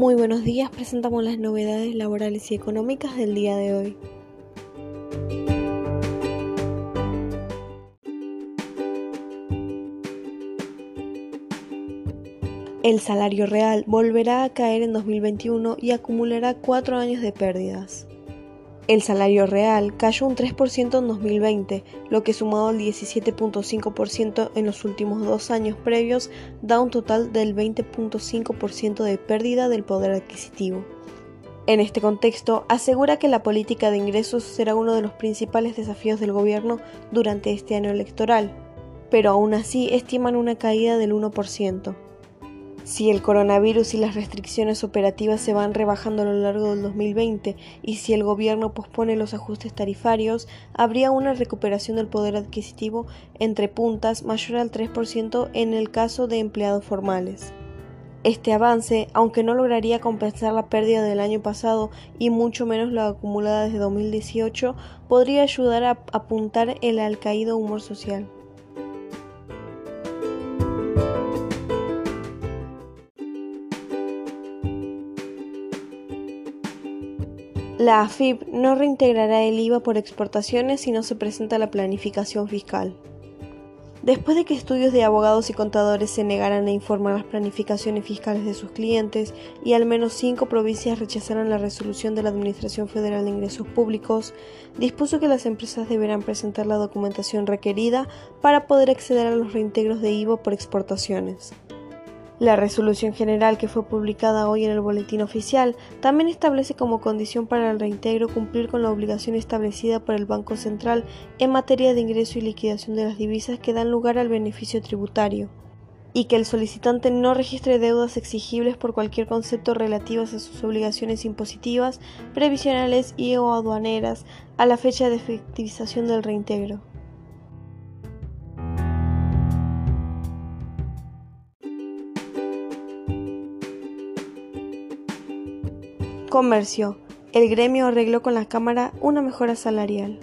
Muy buenos días, presentamos las novedades laborales y económicas del día de hoy. El salario real volverá a caer en 2021 y acumulará cuatro años de pérdidas. El salario real cayó un 3% en 2020, lo que sumado al 17.5% en los últimos dos años previos da un total del 20.5% de pérdida del poder adquisitivo. En este contexto, asegura que la política de ingresos será uno de los principales desafíos del gobierno durante este año electoral, pero aún así estiman una caída del 1%. Si el coronavirus y las restricciones operativas se van rebajando a lo largo del 2020 y si el gobierno pospone los ajustes tarifarios, habría una recuperación del poder adquisitivo entre puntas mayor al 3% en el caso de empleados formales. Este avance, aunque no lograría compensar la pérdida del año pasado y mucho menos la acumulada desde 2018, podría ayudar a apuntar el al caído humor social. La AFIP no reintegrará el IVA por exportaciones si no se presenta la planificación fiscal. Después de que estudios de abogados y contadores se negaran a informar las planificaciones fiscales de sus clientes y al menos cinco provincias rechazaron la resolución de la Administración Federal de Ingresos Públicos, dispuso que las empresas deberán presentar la documentación requerida para poder acceder a los reintegros de IVA por exportaciones. La resolución general que fue publicada hoy en el Boletín Oficial también establece como condición para el reintegro cumplir con la obligación establecida por el Banco Central en materia de ingreso y liquidación de las divisas que dan lugar al beneficio tributario, y que el solicitante no registre deudas exigibles por cualquier concepto relativas a sus obligaciones impositivas, previsionales y o aduaneras a la fecha de efectivización del reintegro. Comercio. El gremio arregló con la Cámara una mejora salarial.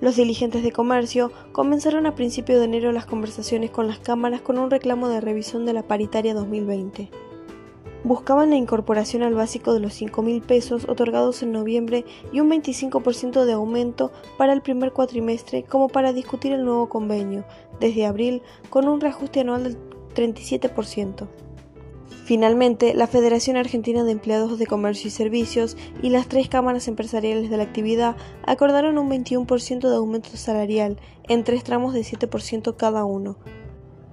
Los dirigentes de comercio comenzaron a principios de enero las conversaciones con las cámaras con un reclamo de revisión de la paritaria 2020. Buscaban la incorporación al básico de los 5 mil pesos otorgados en noviembre y un 25% de aumento para el primer cuatrimestre como para discutir el nuevo convenio, desde abril, con un reajuste anual del 37%. Finalmente, la Federación Argentina de Empleados de Comercio y Servicios y las tres cámaras empresariales de la actividad acordaron un 21% de aumento salarial en tres tramos de 7% cada uno,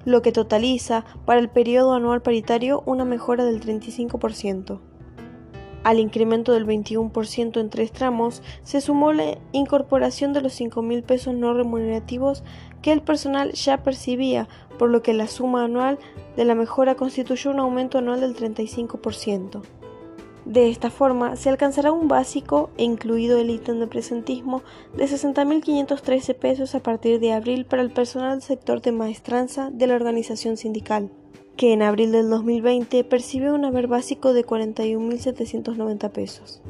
lo que totaliza para el periodo anual paritario una mejora del 35%. Al incremento del 21% en tres tramos se sumó la incorporación de los 5 mil pesos no remunerativos que el personal ya percibía, por lo que la suma anual de la mejora constituyó un aumento anual del 35%. De esta forma, se alcanzará un básico, incluido el ítem de presentismo, de 60.513 pesos a partir de abril para el personal del sector de maestranza de la organización sindical que en abril del 2020 percibió un haber básico de 41.790 pesos.